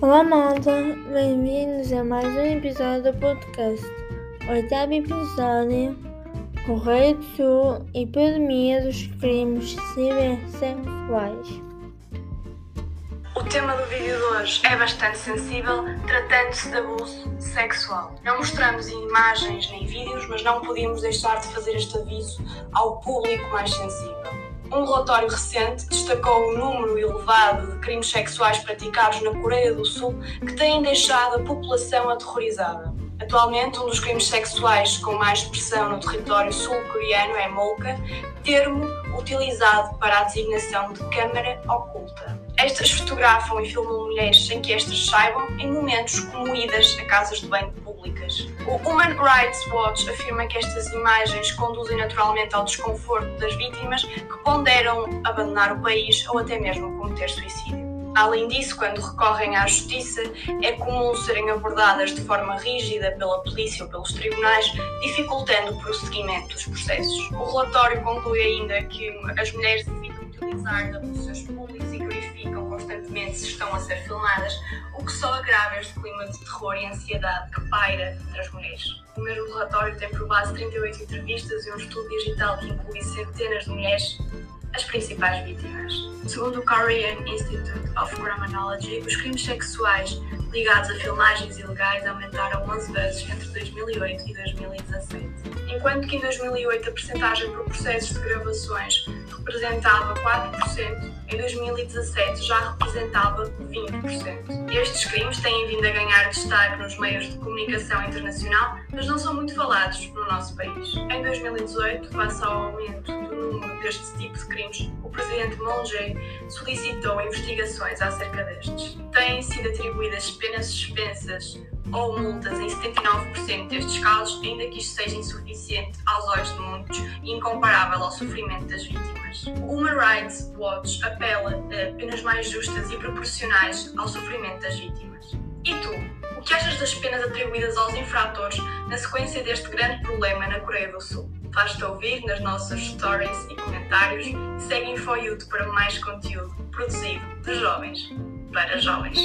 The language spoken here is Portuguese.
Olá, malta! Bem-vindos a mais um episódio do podcast. Oitavo episódio: Correio do Sul Epidemia dos Crimes Cibersexuais. O tema do vídeo de hoje é bastante sensível, tratando-se de abuso sexual. Não mostramos imagens nem vídeos, mas não podíamos deixar de fazer este aviso ao público mais sensível. Um relatório recente destacou o número elevado de crimes sexuais praticados na Coreia do Sul que têm deixado a população aterrorizada. Atualmente, um dos crimes sexuais com mais expressão no território sul-coreano é Molka, termo utilizado para a designação de câmara oculta. Estas fotografam e filmam mulheres sem que estas saibam em momentos como idas a casas de banho públicas. O Human Rights Watch afirma que estas imagens conduzem naturalmente ao desconforto das vítimas que ponderam abandonar o país ou até mesmo cometer suicídio. Além disso, quando recorrem à justiça, é comum serem abordadas de forma rígida pela polícia ou pelos tribunais, dificultando o prosseguimento dos processos. O relatório conclui ainda que as mulheres utilizar abusos públicos e verificam constantemente se estão a ser filmadas, o que só agrava este clima de terror e ansiedade que paira entre as mulheres. O mesmo relatório tem por base 38 entrevistas e um estudo digital que inclui centenas de mulheres as principais vítimas. Segundo o Korean Institute of Criminology, os crimes sexuais ligados a filmagens ilegais aumentaram 11 vezes entre 2008 e 2017. Enquanto que em 2008 a percentagem por processos de gravações representava 4%, em 2017 já representava 20%. Estes crimes têm vindo a ganhar destaque nos meios de comunicação internacional, mas não são muito falados no nosso país. Em 2018, face ao aumento número deste tipo de crimes, o presidente Moon Jae solicitou investigações acerca destes. Têm sido atribuídas penas suspensas ou multas em 79% destes casos, ainda que isto seja insuficiente aos olhos de muitos e incomparável ao sofrimento das vítimas. O Human Rights Watch apela a penas mais justas e proporcionais ao sofrimento das vítimas. E tu? O que achas das penas atribuídas aos infratores na sequência deste grande problema na Coreia do Sul? Faz-te ouvir nas nossas stories e comentários e segue InfoYouth para mais conteúdo produzido de jovens para jovens.